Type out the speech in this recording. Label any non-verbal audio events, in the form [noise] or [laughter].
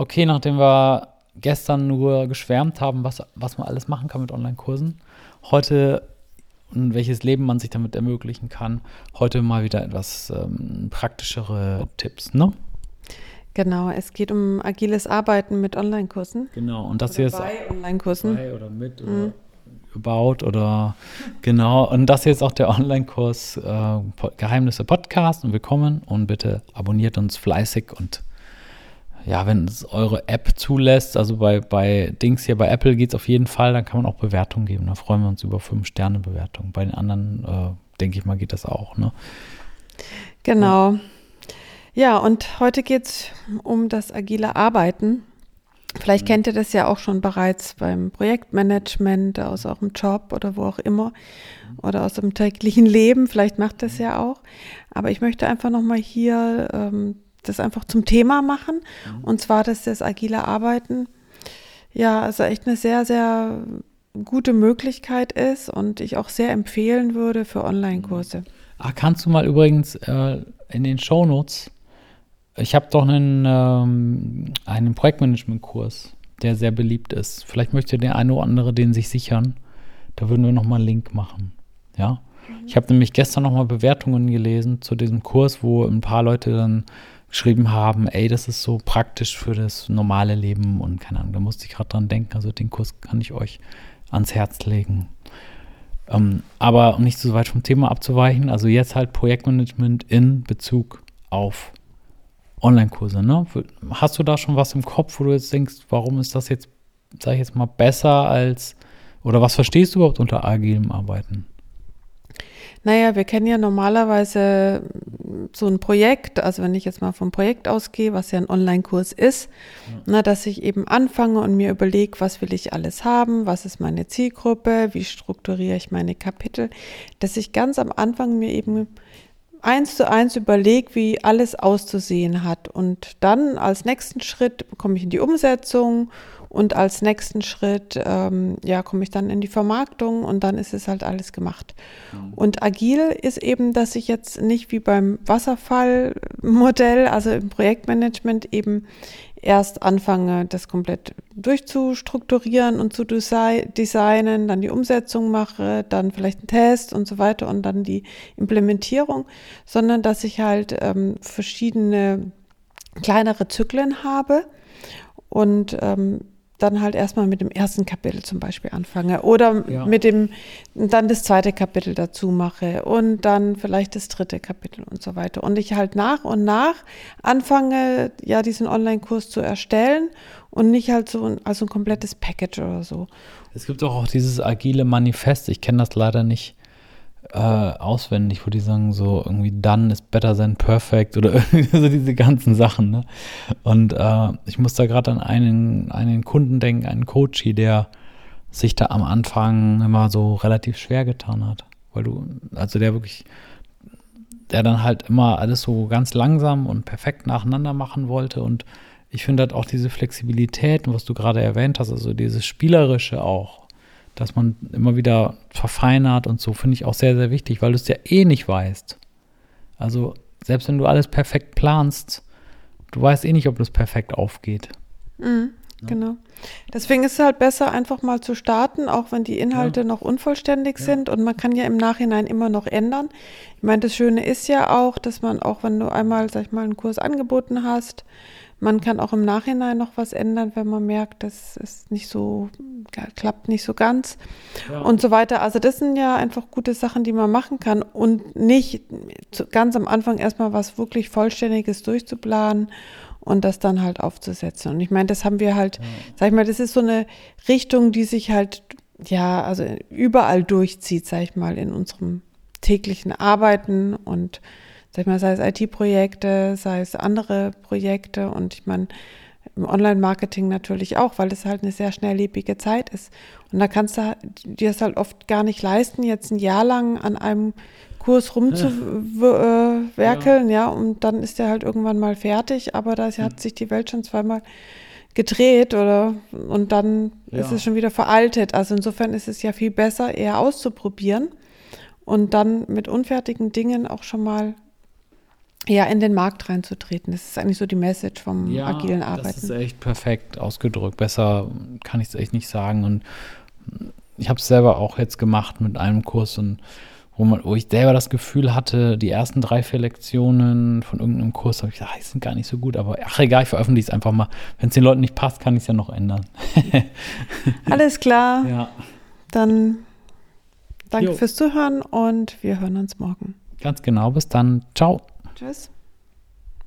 Okay, nachdem wir gestern nur geschwärmt haben, was, was man alles machen kann mit Online-Kursen, heute und welches Leben man sich damit ermöglichen kann, heute mal wieder etwas ähm, praktischere Tipps, ne? Genau, es geht um agiles Arbeiten mit Online-Kursen. Genau, und das hier ist bei Online-Kursen. Bei oder mit oder mhm. about oder genau. Und das hier ist auch der Online-Kurs äh, Geheimnisse Podcast und willkommen und bitte abonniert uns fleißig und ja, wenn es eure App zulässt, also bei, bei Dings hier bei Apple geht es auf jeden Fall, dann kann man auch Bewertungen geben. Da freuen wir uns über 5-Sterne-Bewertungen. Bei den anderen, äh, denke ich mal, geht das auch. Ne? Genau. Ja, und heute geht es um das agile Arbeiten. Vielleicht mhm. kennt ihr das ja auch schon bereits beim Projektmanagement, aus eurem Job oder wo auch immer mhm. oder aus dem täglichen Leben. Vielleicht macht das ja auch. Aber ich möchte einfach nochmal hier ähm, das einfach zum Thema machen. Mhm. Und zwar, dass das agile Arbeiten ja also echt eine sehr, sehr gute Möglichkeit ist und ich auch sehr empfehlen würde für Online-Kurse. Ah, kannst du mal übrigens äh, in den Shownotes, ich habe doch einen, ähm, einen Projektmanagement-Kurs, der sehr beliebt ist. Vielleicht möchte der eine oder andere den sich sichern. Da würden wir nochmal einen Link machen. Ja. Mhm. Ich habe nämlich gestern nochmal Bewertungen gelesen zu diesem Kurs, wo ein paar Leute dann geschrieben haben, ey, das ist so praktisch für das normale Leben und keine Ahnung, da musste ich gerade dran denken. Also den Kurs kann ich euch ans Herz legen. Ähm, aber um nicht so weit vom Thema abzuweichen, also jetzt halt Projektmanagement in Bezug auf Online-Kurse. Ne? Hast du da schon was im Kopf, wo du jetzt denkst, warum ist das jetzt, sag ich jetzt mal, besser als, oder was verstehst du überhaupt unter agilem Arbeiten? Naja, wir kennen ja normalerweise so ein Projekt, also wenn ich jetzt mal vom Projekt ausgehe, was ja ein Online-Kurs ist, ja. na, dass ich eben anfange und mir überlege, was will ich alles haben, was ist meine Zielgruppe, wie strukturiere ich meine Kapitel, dass ich ganz am Anfang mir eben eins zu eins überlege, wie alles auszusehen hat. Und dann als nächsten Schritt komme ich in die Umsetzung und als nächsten Schritt, ähm, ja, komme ich dann in die Vermarktung und dann ist es halt alles gemacht. Mhm. Und agil ist eben, dass ich jetzt nicht wie beim Wasserfallmodell, also im Projektmanagement eben erst anfange, das komplett durchzustrukturieren und zu designen, dann die Umsetzung mache, dann vielleicht einen Test und so weiter und dann die Implementierung, sondern dass ich halt ähm, verschiedene kleinere Zyklen habe und ähm, dann halt erstmal mit dem ersten Kapitel zum Beispiel anfange oder ja. mit dem, dann das zweite Kapitel dazu mache und dann vielleicht das dritte Kapitel und so weiter. Und ich halt nach und nach anfange, ja, diesen Online-Kurs zu erstellen und nicht halt so ein, also ein komplettes Package oder so. Es gibt auch, auch dieses agile Manifest, ich kenne das leider nicht äh, auswendig, wo die sagen so irgendwie done is better than perfect oder [laughs] so diese ganzen Sachen. Ne? Und äh, ich muss da gerade an einen, einen Kunden denken, einen Coachy, der sich da am Anfang immer so relativ schwer getan hat. Weil du, also der wirklich, der dann halt immer alles so ganz langsam und perfekt nacheinander machen wollte. Und ich finde halt auch diese Flexibilität, was du gerade erwähnt hast, also dieses Spielerische auch, dass man immer wieder verfeinert und so, finde ich auch sehr, sehr wichtig, weil du es ja eh nicht weißt. Also, selbst wenn du alles perfekt planst, du weißt eh nicht, ob das perfekt aufgeht. Mhm, Genau. Deswegen ist es halt besser, einfach mal zu starten, auch wenn die Inhalte ja. noch unvollständig ja. sind und man kann ja im Nachhinein immer noch ändern. Ich meine, das Schöne ist ja auch, dass man auch, wenn du einmal, sag ich mal, einen Kurs angeboten hast, man kann auch im Nachhinein noch was ändern, wenn man merkt, das ist nicht so, klappt nicht so ganz ja. und so weiter. Also das sind ja einfach gute Sachen, die man machen kann und nicht ganz am Anfang erstmal was wirklich Vollständiges durchzuplanen und das dann halt aufzusetzen. Und ich meine, das haben wir halt, ja. sag ich mal, das ist so eine Richtung, die sich halt, ja, also überall durchzieht, sag ich mal, in unserem täglichen Arbeiten und sag ich mal, sei es IT-Projekte, sei es andere Projekte und ich meine, im Online-Marketing natürlich auch, weil es halt eine sehr schnelllebige Zeit ist. Und da kannst du dir es halt oft gar nicht leisten, jetzt ein Jahr lang an einem Kurs rumzuwerkeln, ja. ja. und dann ist der halt irgendwann mal fertig, aber da hat sich die Welt schon zweimal gedreht oder und dann ja. ist es schon wieder veraltet. Also insofern ist es ja viel besser, eher auszuprobieren und dann mit unfertigen Dingen auch schon mal ja, in den Markt reinzutreten. Das ist eigentlich so die Message vom Ja, agilen Arbeiten. das ist echt perfekt ausgedrückt. Besser kann ich es echt nicht sagen. Und ich habe es selber auch jetzt gemacht mit einem Kurs und wo, man, wo ich selber das Gefühl hatte, die ersten drei, vier Lektionen von irgendeinem Kurs habe ich gesagt, ah, die sind gar nicht so gut, aber ach egal, ich veröffentliche es einfach mal. Wenn es den Leuten nicht passt, kann ich es ja noch ändern. [laughs] Alles klar, ja, dann danke Jo. fürs Zuhören und wir hören uns morgen. ganz genau. Bis dann. Ciao. Tschüss.